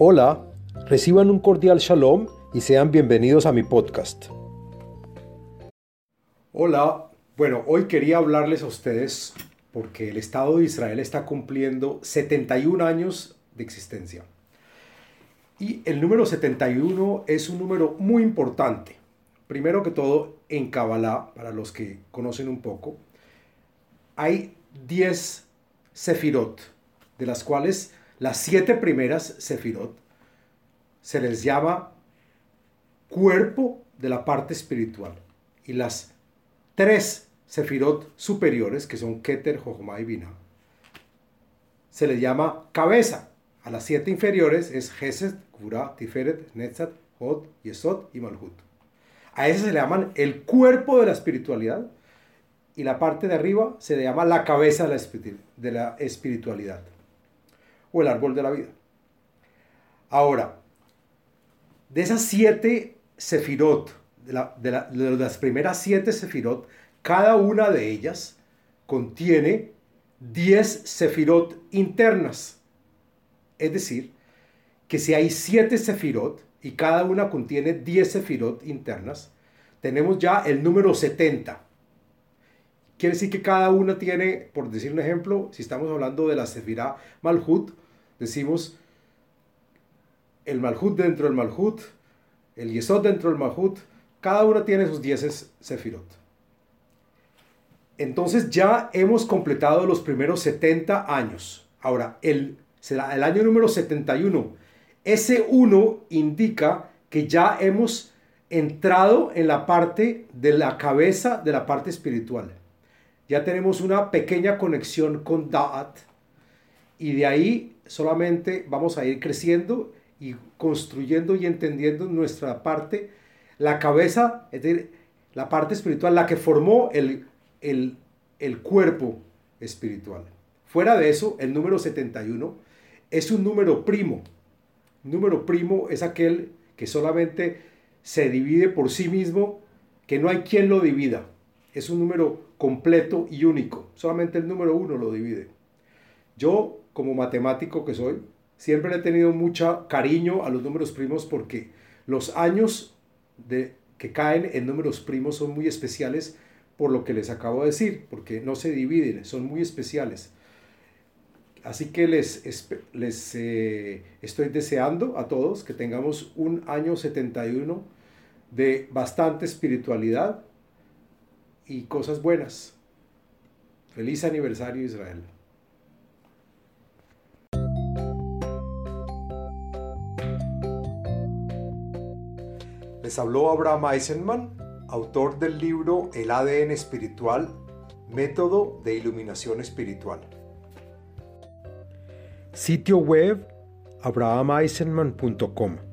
Hola, reciban un cordial shalom y sean bienvenidos a mi podcast. Hola, bueno, hoy quería hablarles a ustedes porque el Estado de Israel está cumpliendo 71 años de existencia. Y el número 71 es un número muy importante. Primero que todo, en Kabbalah, para los que conocen un poco, hay 10 sefirot, de las cuales las siete primeras sefirot se les llama cuerpo de la parte espiritual. Y las tres sefirot superiores, que son Keter, Jochma y Binah, se les llama cabeza. A las siete inferiores es Gesed, Kura, Tiferet, Netzat, Hod, Yesod y Malhut. A ese se le llaman el cuerpo de la espiritualidad y la parte de arriba se le llama la cabeza de la espiritualidad o el árbol de la vida. Ahora, de esas siete sefirot, de, las primeras siete sefirot, cada una de ellas contiene diez sefirot internas. Es decir, que si hay siete sefirot y cada una contiene diez sefirot internas, tenemos ya el número 70. Quiere decir que cada una tiene, por decir un ejemplo, si estamos hablando de la Sefirá Malhut, decimos el Malhut dentro del Malhut, el Yesod dentro del Malhut, cada una tiene sus 10 Sefirot. Entonces ya hemos completado los primeros 70 años. Ahora, el, será el año número 71. Ese 1 indica que ya hemos entrado en la parte de la cabeza de la parte espiritual ya tenemos una pequeña conexión con Da'at y de ahí solamente vamos a ir creciendo y construyendo y entendiendo nuestra parte, la cabeza, es decir, la parte espiritual, la que formó el, el, el cuerpo espiritual. Fuera de eso, el número 71 es un número primo. Número primo es aquel que solamente se divide por sí mismo, que no hay quien lo divida. Es un número completo y único. Solamente el número uno lo divide. Yo, como matemático que soy, siempre he tenido mucho cariño a los números primos porque los años de, que caen en números primos son muy especiales por lo que les acabo de decir, porque no se dividen, son muy especiales. Así que les, les eh, estoy deseando a todos que tengamos un año 71 de bastante espiritualidad, y cosas buenas. Feliz aniversario Israel. Les habló Abraham Eisenman, autor del libro El ADN espiritual, método de iluminación espiritual. Sitio web abrahameisenman.com